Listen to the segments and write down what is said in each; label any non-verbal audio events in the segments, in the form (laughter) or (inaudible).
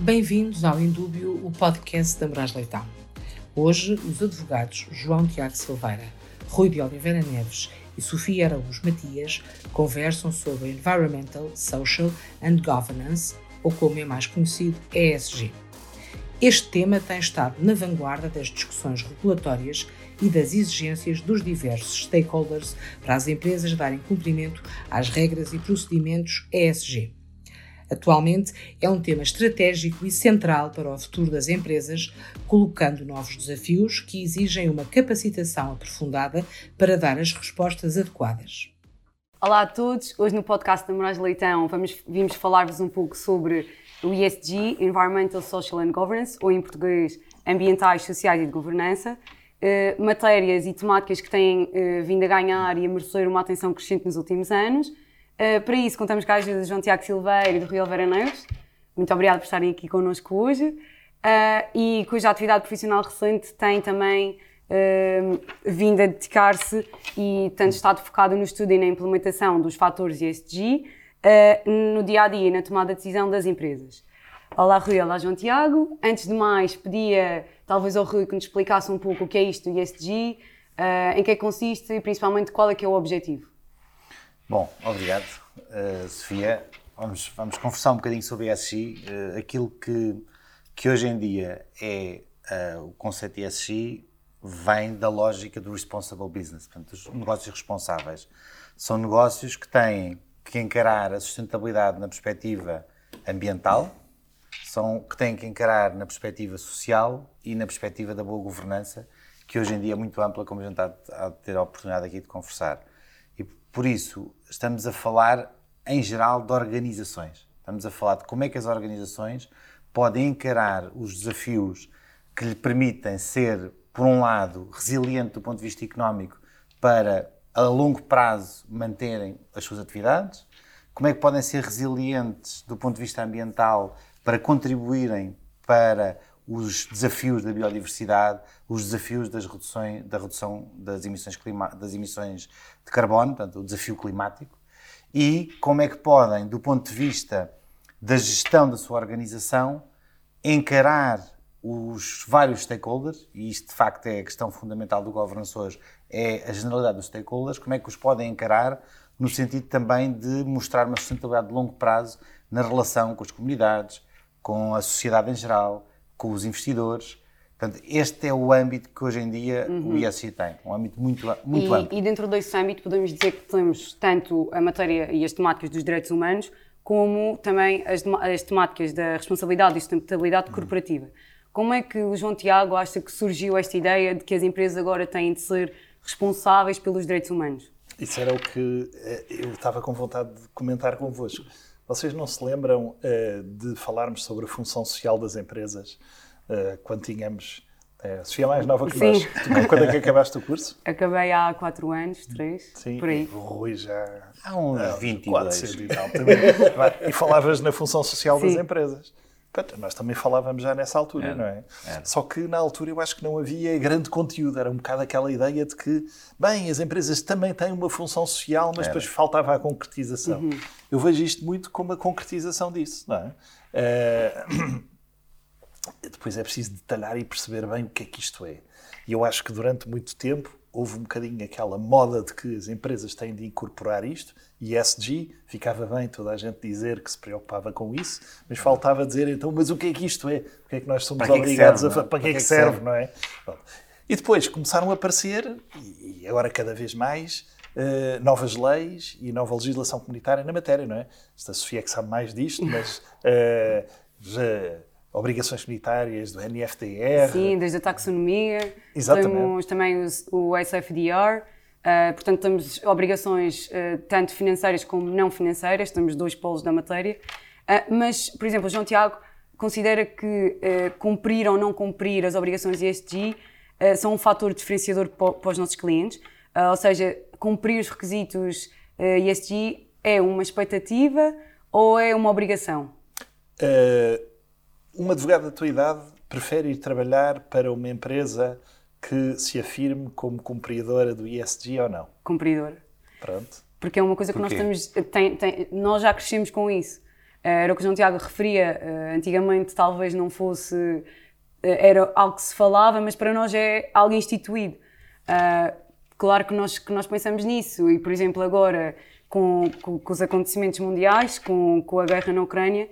Bem-vindos ao Indúbio, o podcast da Moraes Leitão. Hoje, os advogados João Tiago Silveira, Rui de Oliveira Neves e Sofia Araújo Matias conversam sobre Environmental, Social and Governance, ou como é mais conhecido, ESG. Este tema tem estado na vanguarda das discussões regulatórias e das exigências dos diversos stakeholders para as empresas darem cumprimento às regras e procedimentos ESG. Atualmente é um tema estratégico e central para o futuro das empresas, colocando novos desafios que exigem uma capacitação aprofundada para dar as respostas adequadas. Olá a todos, hoje no podcast da Moraes Leitão vamos, vimos falar-vos um pouco sobre o ESG, Environmental, Social and Governance, ou em português, Ambientais, Sociais e de Governança, eh, matérias e temáticas que têm eh, vindo a ganhar e a merecer uma atenção crescente nos últimos anos. Uh, para isso, contamos com a ajuda de João Tiago Silveira e do Rio Oliveira Neves. Muito obrigada por estarem aqui connosco hoje. Uh, e cuja atividade profissional recente tem também uh, vindo a dedicar-se e tem estado focado no estudo e na implementação dos fatores ESG no dia a dia e na tomada de decisão das empresas. Olá Rui, olá João Tiago. Antes de mais, pedia talvez ao Rui que nos explicasse um pouco o que é isto, o ESG, em que é consiste e principalmente qual é que é o objetivo. Bom, obrigado, uh, Sofia. Vamos, vamos conversar um bocadinho sobre ESG. Uh, aquilo que, que hoje em dia é uh, o conceito ESG vem da lógica do responsible business, portanto, os negócios responsáveis. São negócios que têm que encarar a sustentabilidade na perspectiva ambiental, são, que têm que encarar na perspectiva social e na perspectiva da boa governança, que hoje em dia é muito ampla, como a gente está a ter a oportunidade aqui de conversar. Por isso, estamos a falar, em geral, de organizações. Estamos a falar de como é que as organizações podem encarar os desafios que lhe permitem ser, por um lado, resiliente do ponto de vista económico para, a longo prazo, manterem as suas atividades, como é que podem ser resilientes do ponto de vista ambiental para contribuírem para os desafios da biodiversidade, os desafios das reduções, da redução das emissões, clima, das emissões de carbono, portanto, o desafio climático, e como é que podem, do ponto de vista da gestão da sua organização, encarar os vários stakeholders, e isto de facto é a questão fundamental do governance hoje, é a generalidade dos stakeholders, como é que os podem encarar no sentido também de mostrar uma sustentabilidade de longo prazo na relação com as comunidades, com a sociedade em geral, com os investidores. Portanto, este é o âmbito que hoje em dia uhum. o ISC tem, um âmbito muito, muito e, amplo. E dentro desse âmbito podemos dizer que temos tanto a matéria e as temáticas dos direitos humanos, como também as, as temáticas da responsabilidade e sustentabilidade uhum. corporativa. Como é que o João Tiago acha que surgiu esta ideia de que as empresas agora têm de ser responsáveis pelos direitos humanos? Isso era o que eh, eu estava com vontade de comentar convosco. Vocês não se lembram uh, de falarmos sobre a função social das empresas uh, quando tínhamos. Uh, Sofia é mais nova que Sim. nós. Tu, quando é que (laughs) acabaste o curso? Acabei há 4 anos, 3, Sim, por aí. O Rui já. Há uns ah, 22. E, tal, e falavas na função social Sim. das empresas. Pronto, nós também falávamos já nessa altura, era, não é? Era. Só que na altura eu acho que não havia grande conteúdo, era um bocado aquela ideia de que, bem, as empresas também têm uma função social, mas era. depois faltava a concretização. Uhum. Eu vejo isto muito como a concretização disso, não é? Uh, (clears throat) depois é preciso detalhar e perceber bem o que é que isto é. E eu acho que durante muito tempo houve um bocadinho aquela moda de que as empresas têm de incorporar isto, e ESG, ficava bem toda a gente dizer que se preocupava com isso, mas faltava dizer então, mas o que é que isto é? O que é que nós somos para obrigados serve, a... Para, para que é que, serve, serve, não é? E depois começaram a aparecer, e agora cada vez mais, uh, novas leis e nova legislação comunitária na matéria, não é? Esta Sofia é que sabe mais disto, mas uh, já obrigações comunitárias do NFTR. Sim, desde a taxonomia. Exatamente. Temos também o SFDR. Uh, portanto, temos obrigações uh, tanto financeiras como não financeiras, temos dois polos da matéria. Uh, mas, por exemplo, o João Tiago considera que cumprir ou não cumprir as obrigações ESG são um fator diferenciador para os nossos clientes, ou seja, cumprir os requisitos ESG é uma expectativa ou é uma obrigação? Um advogado da tua idade prefere ir trabalhar para uma empresa que se afirme como cumpridora do ESG ou não? Cumpridora. Pronto. Porque é uma coisa que nós estamos. Tem, tem, nós já crescemos com isso. era o que o João Tiago referia, antigamente talvez não fosse, era algo que se falava, mas para nós é algo instituído. claro que nós, que nós pensamos nisso e, por exemplo, agora com, com, com os acontecimentos mundiais, com, com a guerra na Ucrânia,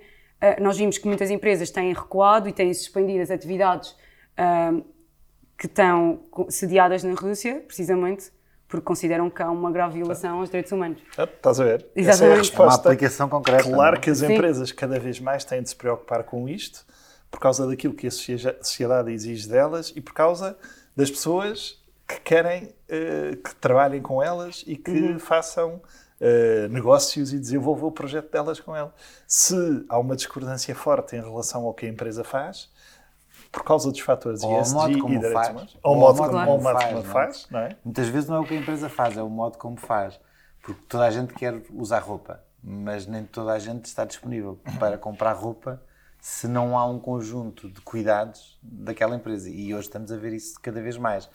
nós vimos que muitas empresas têm recuado e têm suspendido as atividades uh, que estão sediadas na Rússia, precisamente porque consideram que há uma grave violação aos direitos humanos. Ah, estás a ver? Exatamente. Essa é a resposta. Uma aplicação concreta. Claro é? que as empresas Sim. cada vez mais têm de se preocupar com isto, por causa daquilo que a sociedade exige delas e por causa das pessoas que querem uh, que trabalhem com elas e que uhum. façam uh, negócios e desenvolver o projeto delas com ela. Se há uma discordância forte em relação ao que a empresa faz, por causa dos fatores ou ESG e direitos faz. humanos, ou, o modo como, como, como faz, como faz não é? Muitas vezes não é o que a empresa faz, é o modo como faz. Porque toda a gente quer usar roupa, mas nem toda a gente está disponível para comprar roupa se não há um conjunto de cuidados daquela empresa. E hoje estamos a ver isso cada vez mais.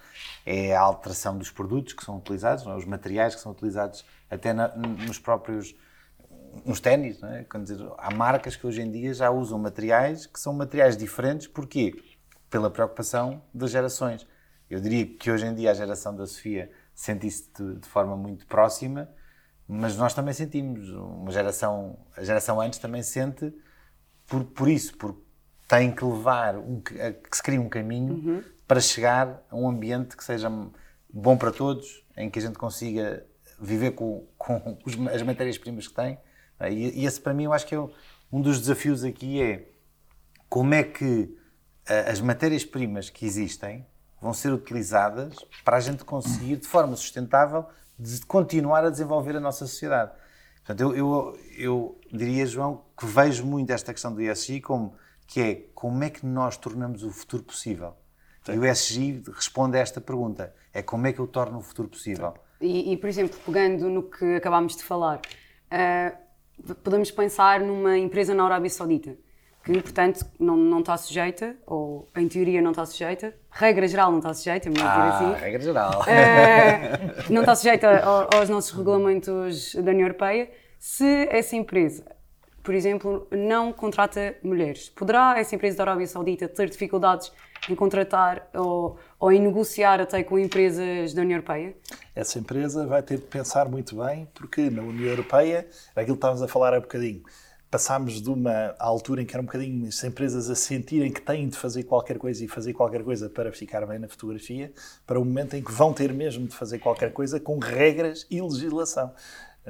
É a alteração dos produtos que são utilizados, é? os materiais que são utilizados até na, nos próprios nos ténis, é? há marcas que hoje em dia já usam materiais que são materiais diferentes, porquê? Pela preocupação das gerações. Eu diria que hoje em dia a geração da Sofia sente isso de, de forma muito próxima, mas nós também sentimos. Uma geração, a geração antes também sente por, por isso, porque tem que levar, um, que se crie um caminho uhum. para chegar a um ambiente que seja bom para todos, em que a gente consiga viver com, com as matérias-primas que tem. E, e, esse, para mim, eu acho que é um dos desafios aqui é como é que as matérias-primas que existem vão ser utilizadas para a gente conseguir, de forma sustentável, de continuar a desenvolver a nossa sociedade. Portanto, eu, eu, eu diria, João, que vejo muito esta questão do ESG como que é como é que nós tornamos o futuro possível. Sim. E o ESG responde a esta pergunta: é como é que eu torno o futuro possível? E, e por exemplo, pegando no que acabámos de falar, uh, podemos pensar numa empresa na Arábia Saudita que, portanto, não, não está sujeita, ou em teoria não está sujeita, regra geral não está sujeita, melhor ah, dizer assim. regra geral. Uh, não está sujeita aos nossos regulamentos da União Europeia. Se essa empresa, por exemplo, não contrata mulheres, poderá essa empresa da Arábia Saudita ter dificuldades em contratar ou, ou em negociar até com empresas da União Europeia? Essa empresa vai ter de pensar muito bem, porque na União Europeia, aquilo que estávamos a falar há bocadinho, passámos de uma altura em que era um bocadinho as empresas a sentirem que têm de fazer qualquer coisa e fazer qualquer coisa para ficar bem na fotografia, para o momento em que vão ter mesmo de fazer qualquer coisa com regras e legislação.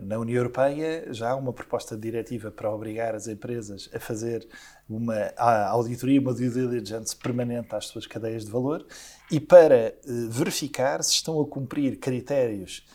Na União Europeia já há uma proposta de diretiva para obrigar as empresas a fazer uma auditoria, uma due diligence permanente às suas cadeias de valor e para eh, verificar se estão a cumprir critérios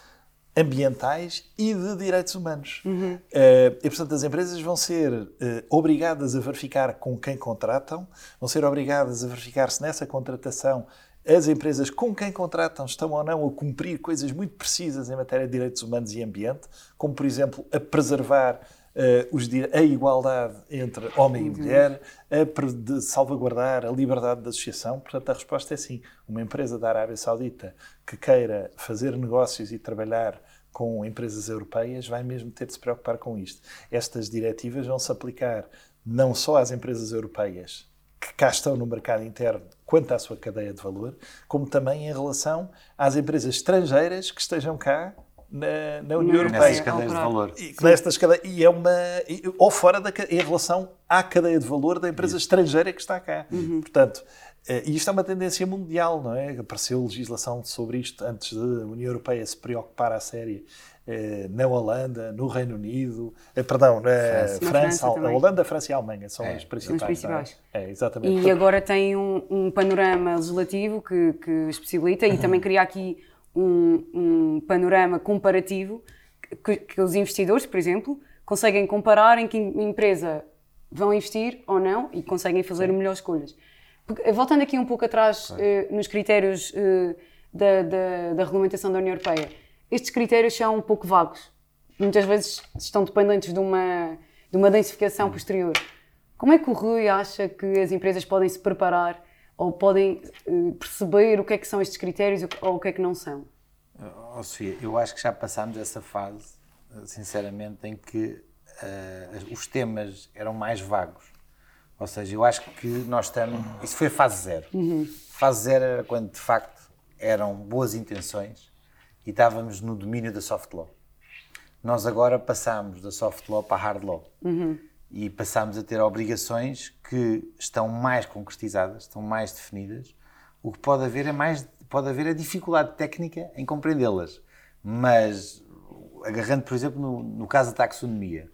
ambientais e de direitos humanos. Uhum. Uh, e, portanto, as empresas vão ser uh, obrigadas a verificar com quem contratam, vão ser obrigadas a verificar se nessa contratação as empresas com quem contratam estão ou não a cumprir coisas muito precisas em matéria de direitos humanos e ambiente, como, por exemplo, a preservar Uh, a igualdade entre homem e mulher, a salvaguardar a liberdade de associação. Portanto, a resposta é sim. Uma empresa da Arábia Saudita que queira fazer negócios e trabalhar com empresas europeias vai mesmo ter de se preocupar com isto. Estas diretivas vão se aplicar não só às empresas europeias que cá estão no mercado interno quanto à sua cadeia de valor, como também em relação às empresas estrangeiras que estejam cá na, na União Europeia. Nestas cadeias de valor. E, nestas cadeias, e é uma. Ou fora da, em relação à cadeia de valor da empresa Isso. estrangeira que está cá. Uhum. Portanto, eh, e isto é uma tendência mundial, não é? Apareceu legislação sobre isto antes da União Europeia se preocupar à série eh, na Holanda, no Reino Unido, eh, perdão, na França, França, França a Holanda, a França e a Alemanha são é, as principais. principais. É? é? exatamente. E agora tem um, um panorama legislativo que, que os possibilita e também cria aqui um, um panorama comparativo que, que, os investidores, por exemplo, conseguem comparar em que empresa vão investir ou não e conseguem fazer Sim. melhores escolhas. Eh, voltando aqui um pouco atrás eh, nos critérios eh, da, da, da, regulamentação da União Europeia, estes critérios são um pouco vagos. Muitas vezes estão dependentes de uma, de uma densificação posterior. Como é que o Rui acha que as empresas podem se preparar ou podem uh, perceber o que é que são estes critérios ou o que é que não são? Oh, Sofia, eu acho que já passámos essa fase, sinceramente, em que uh, os temas eram mais vagos. Ou seja, eu acho que nós estamos. Isso foi a fase zero. Uhum. Fase zero era quando de facto eram boas intenções e estávamos no domínio da soft law. Nós agora passamos da soft law para a hard law. Uhum. E passamos a ter obrigações que estão mais concretizadas, estão mais definidas. O que pode haver é mais pode haver a dificuldade técnica em compreendê-las. Mas, agarrando, por exemplo, no, no caso da taxonomia,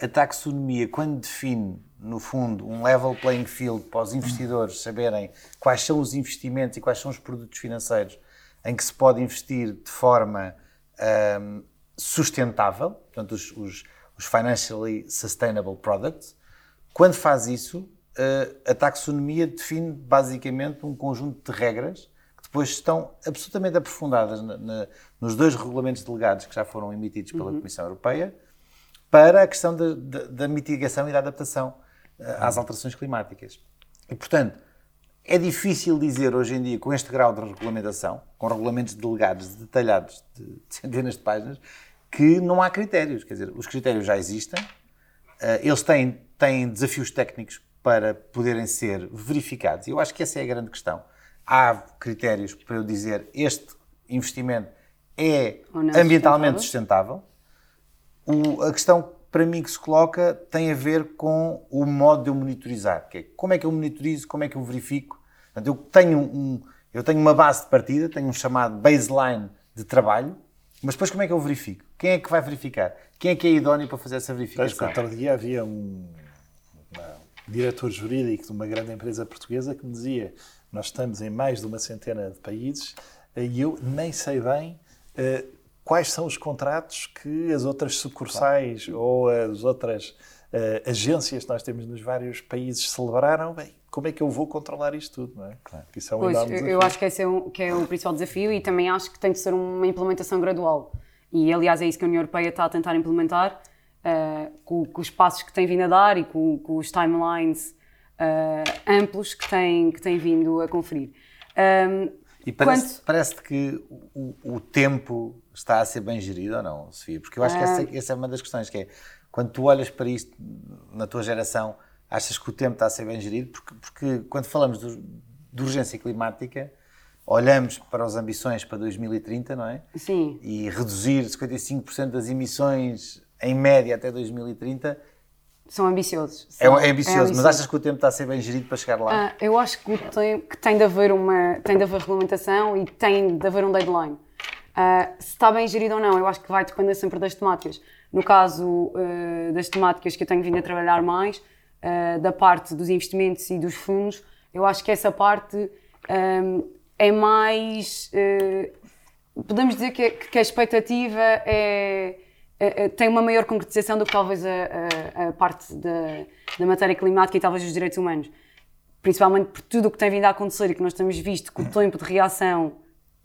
a taxonomia, quando define, no fundo, um level playing field para os investidores saberem quais são os investimentos e quais são os produtos financeiros em que se pode investir de forma um, sustentável, portanto, os, os, os, financially sustainable products, quando faz isso, uh, a taxonomia define basicamente um conjunto de regras que depois estão absolutamente aprofundadas na, na, nos dois regulamentos delegados que já foram emitidos pela uhum. Comissão Europeia para a questão da, mitigação e da adaptação uh, às alterações climáticas. E, portanto, é difícil dizer hoje em dia, com este grau de regulamentação, com regulamentos delegados detalhados de (laughs) centenas de páginas, que não há critérios. Quer dizer, os critérios já existem, uh, eles têm, têm desafios técnicos para poderem ser verificados. E eu acho que essa é a grande questão. Há critérios para eu dizer este investimento é ambientalmente sustentável o, a questão para mim que se coloca tem a ver com o modo de eu monitorizar, que é como é que eu monitorizo, como é que eu verifico. Portanto, eu tenho, um, eu tenho uma base de partida, tenho um chamado baseline de trabalho, mas depois como é que eu verifico? Quem é que vai verificar? Quem é que é idóneo para fazer essa verificação? Outro dia havia um, um diretor jurídico de uma grande empresa portuguesa que me dizia nós estamos em mais de uma centena de países e eu nem sei bem uh, quais são os contratos que as outras sucursais claro. ou as outras uh, agências que nós temos nos vários países celebraram, bem, como é que eu vou controlar isto tudo, não é? Claro. Isso é um pois, eu acho que esse é, um, que é o principal desafio e também acho que tem de ser uma implementação gradual. E, aliás, é isso que a União Europeia está a tentar implementar, uh, com, com, os passos que tem vindo a dar e com, com os timelines uh, amplos que tem, que tem vindo a conferir. Um, e parece, quanto... parece que o, o tempo está a ser bem gerido ou não, Sofia? Porque eu acho que essa, ah. essa, é uma das questões, que é, quando tu olhas para isto na tua geração, achas que o tempo está a ser bem gerido? Porque, porque quando falamos de, de urgência climática, olhamos para as ambições para 2030, não é? Sim. E reduzir 55% das emissões em média até 2030 são ambiciosos. É é, é, ambicioso, é, ambicioso, mas achas que o tempo está a ser bem gerido para chegar lá? Ah, eu acho que tem, que tem de haver uma tem de haver regulamentação e tem de haver um deadline. Uh, se está bem gerido ou não, eu acho que vai depender sempre das temáticas. No caso uh, das temáticas que eu tenho vindo a trabalhar mais, uh, da parte dos investimentos e dos fundos, eu acho que essa parte um, é mais. podemos dizer que, que, a expectativa é, é, tem uma maior concretização do que talvez a, a, a parte da, da matéria climática e talvez dos direitos humanos. Principalmente por tudo o que tem vindo a acontecer e que nós temos visto que o tempo de reação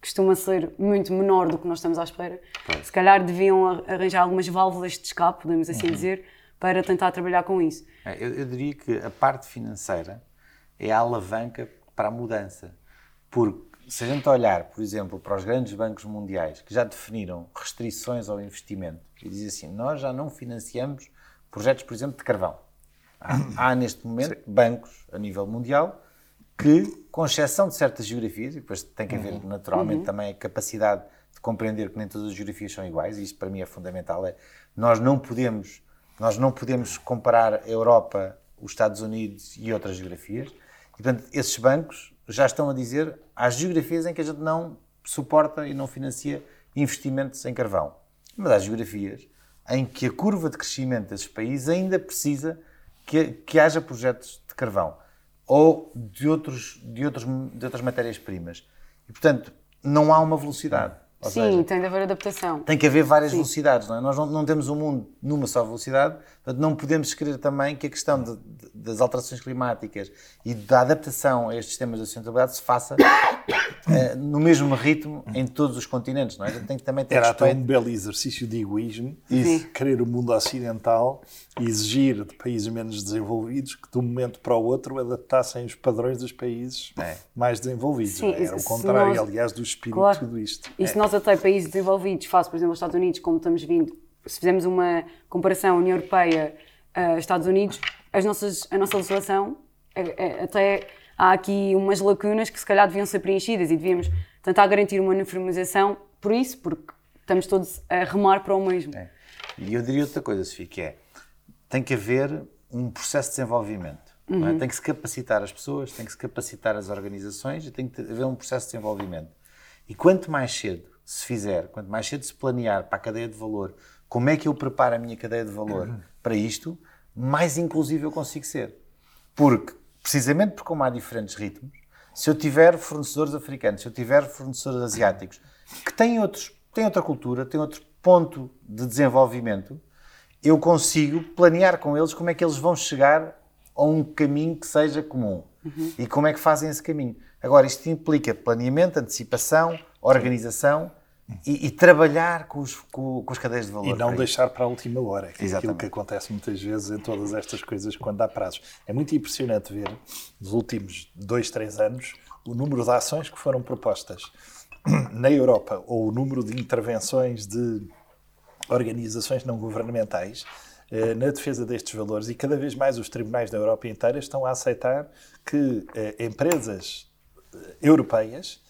costuma ser muito menor do que nós estamos à espera. Se calhar deviam arranjar algumas válvulas de escape, podemos assim uhum. dizer, para tentar trabalhar com isso. É, eu, eu, diria que a parte financeira é a alavanca para a mudança. Porque se a gente olhar, por exemplo, para os grandes bancos mundiais que já definiram restrições ao investimento e dizem assim, nós já não financiamos projetos, por exemplo, de carvão. Há, (laughs) há neste momento Sim. bancos a nível mundial que, com exceção de certas geografias, e depois tem que haver uhum. naturalmente uhum. também a capacidade de compreender que nem todas as geografias são iguais, e isto para mim é fundamental, é nós não podemos, nós não podemos comparar a Europa, os Estados Unidos e outras geografias, e portanto esses bancos já estão a dizer às geografias em que a gente não suporta e não financia investimentos em carvão. Mas há geografias em que a curva de crescimento desses países ainda precisa que, que haja projetos de carvão ou de, outros, de, outros, de outras matérias-primas. E, portanto, não há uma velocidade. Ou Sim, seja, tem de haver adaptação. Tem que haver várias Sim. velocidades, não é? Nós não, não, temos um mundo numa só velocidade, portanto não podemos escrever também que a questão de, de, das alterações climáticas e da adaptação a estes sistemas de sustentabilidade se faça uh, (coughs) no mesmo ritmo em todos os continentes, não é? Tem que também ter Era respeito. até um belo exercício de egoísmo, Isso. querer o mundo ocidental e exigir de países menos desenvolvidos que de um momento para o outro adaptassem os padrões dos países é. mais desenvolvidos. Sim, é? Era o contrário, nós... aliás, do espírito claro. de tudo isto. E se nós até países desenvolvidos, face, por exemplo, os Estados Unidos, como estamos vindo, se fizermos uma comparação União Europeia, uh, Estados Unidos, as nossas, a nossa legislação é, é, até há aqui umas lacunas que se calhar deviam ser preenchidas e devíamos tentar garantir uma uniformização por isso, porque estamos todos a remar para o mesmo. É. E eu diria outra coisa, Sofia, que é, tem que haver um processo de desenvolvimento. É? Uhum. É? Tem que se capacitar as pessoas, tem que se capacitar as organizações e tem que haver um processo de desenvolvimento. E quanto mais cedo se fizer, quanto mais cedo se planear para a cadeia de valor, como é que eu preparo a minha cadeia de valor uhum. para isto, mais inclusivo eu consigo ser. Porque, precisamente porque como há diferentes ritmos, se eu tiver fornecedores africanos, se eu tiver fornecedores asiáticos, que têm, outros, têm outra cultura, têm outro ponto de desenvolvimento, eu consigo planear com eles como é que eles vão chegar a um caminho que seja comum. Uhum. E como é que fazem esse caminho. Agora, isto implica planeamento, antecipação, organização e, e, trabalhar com, os, com, com, as cadeias de valor. E não deixar para a última hora, que é aquilo que acontece muitas vezes em todas estas coisas quando há prazos. É muito impressionante ver, nos últimos dois, três anos, o número de ações que foram propostas (clears throat) na Europa, ou o número de intervenções de organizações não governamentais eh, na defesa destes valores e cada vez mais os tribunais da Europa inteira estão a aceitar que eh, empresas eh, europeias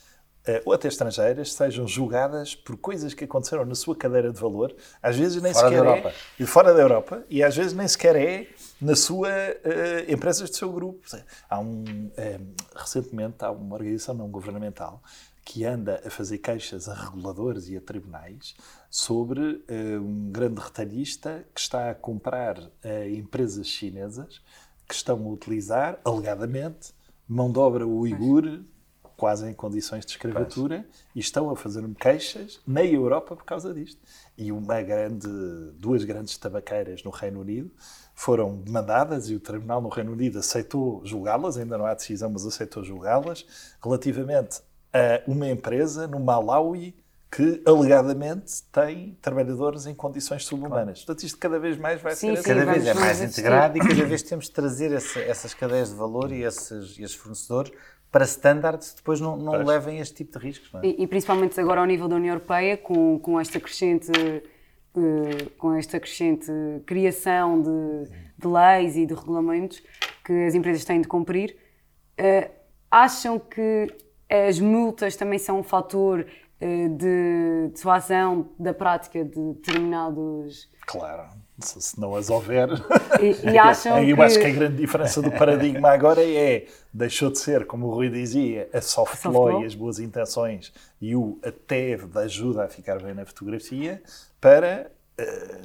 ou até estrangeiras sejam julgadas por coisas que aconteceram na sua cadeira de valor, às vezes nem fora sequer da Europa. é fora da Europa e às vezes nem sequer é na sua uh, empresas do seu grupo. Há um recentemente há uma organização não governamental que anda a fazer queixas a reguladores e a tribunais sobre uh, um grande retalhista que está a comprar uh, empresas chinesas que estão a utilizar, alegadamente, mão de obra uigur, quase em condições de escravatura, e estão a fazer-me queixas na Europa por causa disto. E uma grande, duas grandes tabaqueiras no Reino Unido foram demandadas e o tribunal no Reino Unido aceitou julgá-las, ainda não há decisão, mas aceitou julgá-las, relativamente a uma empresa no Malawi que alegadamente tem trabalhadores em condições subhumanas. Portanto, isto cada vez mais vai sim, ser sim, Cada vez é mais integrado e cada vez temos de trazer essa, essas cadeias de valor e esses, esses fornecedores para standards depois não, não levem este tipo de riscos. É? E, e, principalmente agora ao nível da União Europeia, com, com esta crescente. Uh, com esta crescente criação de, de, leis e de regulamentos que as empresas têm de cumprir, uh, acham que as multas também são um fator uh, de dissuasão da prática de determinados. Claro, se não as houver. E, e (laughs) acham Eu que... acho que a grande diferença do paradigma agora é deixou de ser, como o Rui dizia, a soft, a law, e as boas intenções e o até da ajuda a ficar bem na fotografia para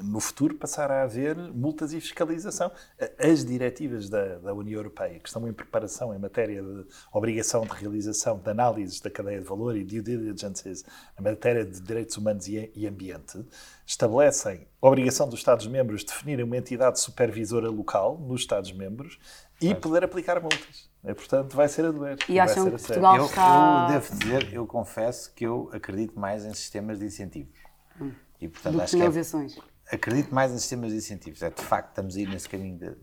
no futuro passar a haver multas e fiscalização. Eh, as diretivas da, da, União Europeia, que estão em preparação em matéria de obrigação de realização de análises da cadeia de valor e due diligence na matéria de direitos humanos e, e ambiente, estabelecem a obrigação dos Estados-membros de definirem uma entidade supervisora local nos Estados-membros e poder aplicar multas. É, portanto, vai ser a doer. E acham que Portugal eu, está... Eu devo dizer, eu confesso que eu acredito mais em sistemas de incentivos. Hum. E, portanto, acho que é, acredito mais em sistemas de incentivos. É, de facto, estamos a ir nesse caminho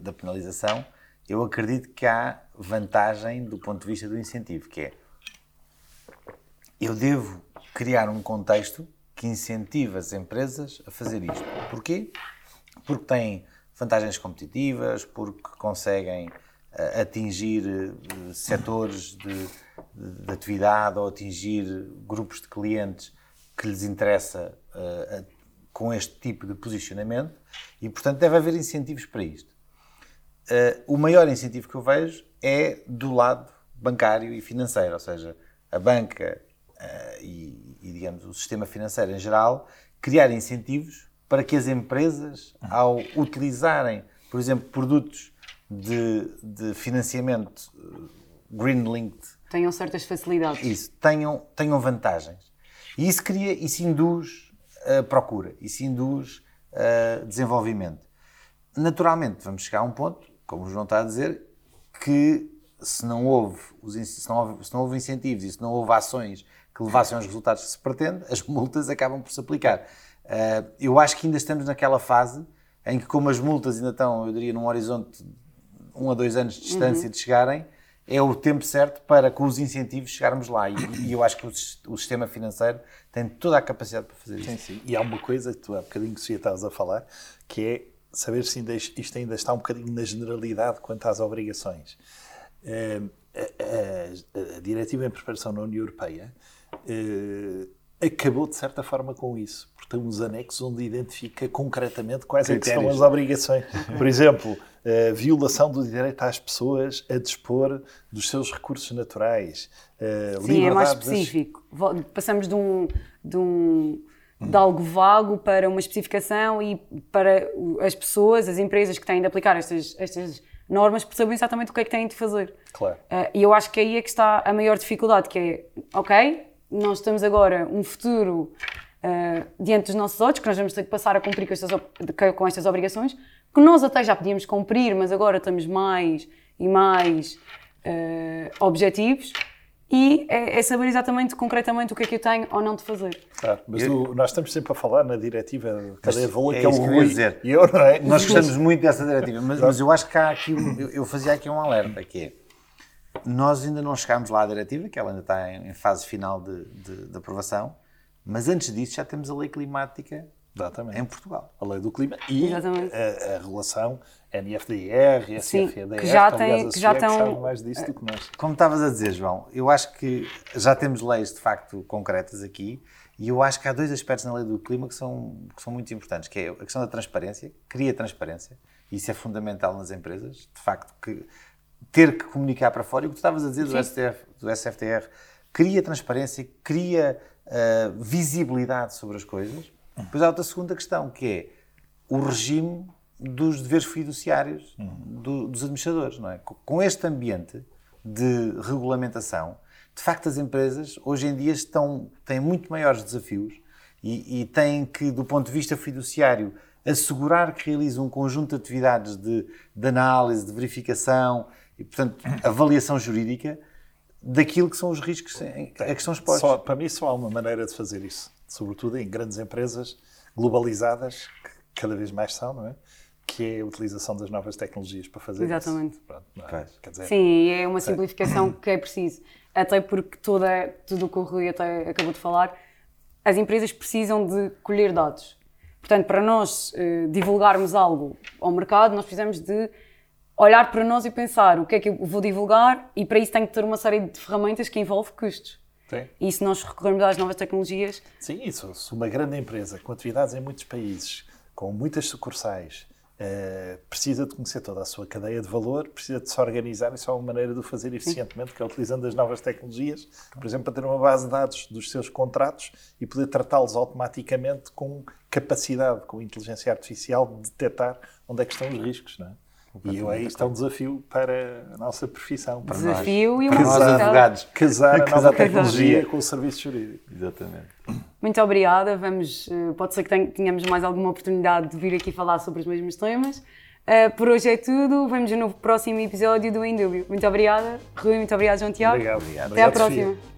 da penalização. Eu acredito que há vantagem do ponto de vista do incentivo, que é eu devo criar um contexto que incentive as empresas a fazer isto. Porquê? Porque têm vantagens competitivas, porque conseguem uh, atingir uh, setores de, de, atividade ou atingir grupos de clientes que lhes interessa uh, com este tipo de posicionamento e, portanto, deve haver incentivos para isto. Uh, o maior incentivo que eu vejo é do lado bancário e financeiro, ou seja, a banca uh, e, e, digamos, o sistema financeiro em geral, criar incentivos para que as empresas, ao utilizarem, por exemplo, produtos de, de financiamento green linked, tenham certas facilidades. Isso, tenham, tenham vantagens. E isso cria, isso induz a procura, isso induz a desenvolvimento. Naturalmente, vamos chegar a um ponto, como o João está a dizer, que se não houve, se não houve, se não houve incentivos e se não houve ações que levassem aos resultados que se pretende, as multas acabam por se aplicar. Eu acho que ainda estamos naquela fase em que, como as multas ainda estão, eu diria, num horizonte um a dois anos de distância uhum. de chegarem, é o tempo certo para, com os incentivos, chegarmos lá. E, e eu acho que o, o, sistema financeiro tem toda a capacidade para fazer isso. Sim, sim. E há uma coisa que tu há bocadinho que estavas a falar, que é saber se ainda, isto ainda está um bocadinho na generalidade quanto às obrigações. Eh, a, a, a Diretiva em Preparação na União Europeia uh, acabou, de certa forma, com isso. Porque tem uns anexos onde identifica concretamente quais é são as obrigações. Por exemplo, a violação do direito às pessoas a dispor dos seus recursos naturais. Sim, é mais específico. Das... Passamos de um, de um de algo vago para uma especificação e para as pessoas, as empresas que têm de aplicar estas, estas normas percebem exatamente o que é que têm de fazer. Claro. Uh, e eu acho que aí é que está a maior dificuldade, que é, ok, nós estamos agora um futuro uh, diante dos nossos olhos, que nós vamos ter que passar a cumprir com estas, com estas obrigações, que nós até já podíamos cumprir, mas agora estamos mais e mais uh, objetivos, e é, é, saber exatamente, concretamente, o que é que eu tenho ou não de fazer. Claro, mas eu, o, nós estamos sempre a falar na diretiva cadeia de valor, é que é o que eu dizer. E eu, não é? Nós gostamos muito dessa diretiva, mas, mas, eu acho que há aqui, um, eu, eu, fazia aqui um alerta, que é, nós ainda não chegámos lá à diretiva, que ela ainda está em, fase final de, de, de aprovação, mas antes disso já temos a lei climática Exatamente. em Portugal. A lei do clima e a, a, relação NFDR, SFDR, que já, tem, que já estão mais disso do que nós. Como estavas a dizer, João, eu acho que já temos leis de facto concretas aqui e eu acho que há dois aspectos na lei do clima que são, que são muito importantes, que é a questão da transparência, cria transparência, e isso é fundamental nas empresas, de facto, que ter que comunicar para fora, e o que tu estavas a dizer do, STF, do SFTR, cria transparência, cria uh, visibilidade sobre as coisas, depois há outra segunda questão, que é o regime dos deveres fiduciários do, dos administradores, não é? Com este ambiente de regulamentação, de facto as empresas hoje em dia estão, têm muito maiores desafios e, e têm que, do ponto de vista fiduciário, assegurar que realizam um conjunto de atividades de, de análise, de verificação e, portanto, avaliação jurídica daquilo que são os riscos a que são expostos. Só, para mim só há uma maneira de fazer isso sobretudo em grandes empresas globalizadas, que cada vez mais são, não é? Que é a utilização das novas tecnologias para fazer Exatamente. isso. Exatamente. É? Sim, é uma simplificação que é preciso. Até porque toda, tudo o que o Rui até acabou de falar, as empresas precisam de colher dados. Portanto, para nós eh, divulgarmos algo ao mercado, nós precisamos de olhar para nós e pensar o que é que eu vou divulgar e para isso tem que ter uma série de ferramentas que envolve custos. Sim. E se nós recorrermos às novas tecnologias. Sim, isso. Se uma grande empresa com atividades em muitos países, com muitas sucursais, uh, precisa de conhecer toda a sua cadeia de valor, precisa de se organizar e só há uma maneira de o fazer eficientemente, que é utilizando as novas tecnologias, por exemplo, para ter uma base de dados dos seus contratos e poder tratá-los automaticamente com capacidade, com inteligência artificial, de detectar onde é que estão os riscos. Não é? E eu, isto é um desafio para a nossa profissão. Para desafio nós. e uma nós advogados. Casar a nova tecnologia com o serviço jurídico. Exatamente. Muito obrigada. Vamos, eh, pode ser que tenhamos mais alguma oportunidade de vir aqui falar sobre os mesmos temas. Uh, por hoje é tudo. Vemos no próximo episódio do Indúbio. Muito obrigada, Rui. Muito obrigado, João Tiago. Obrigado. obrigado. Até obrigado, à próxima.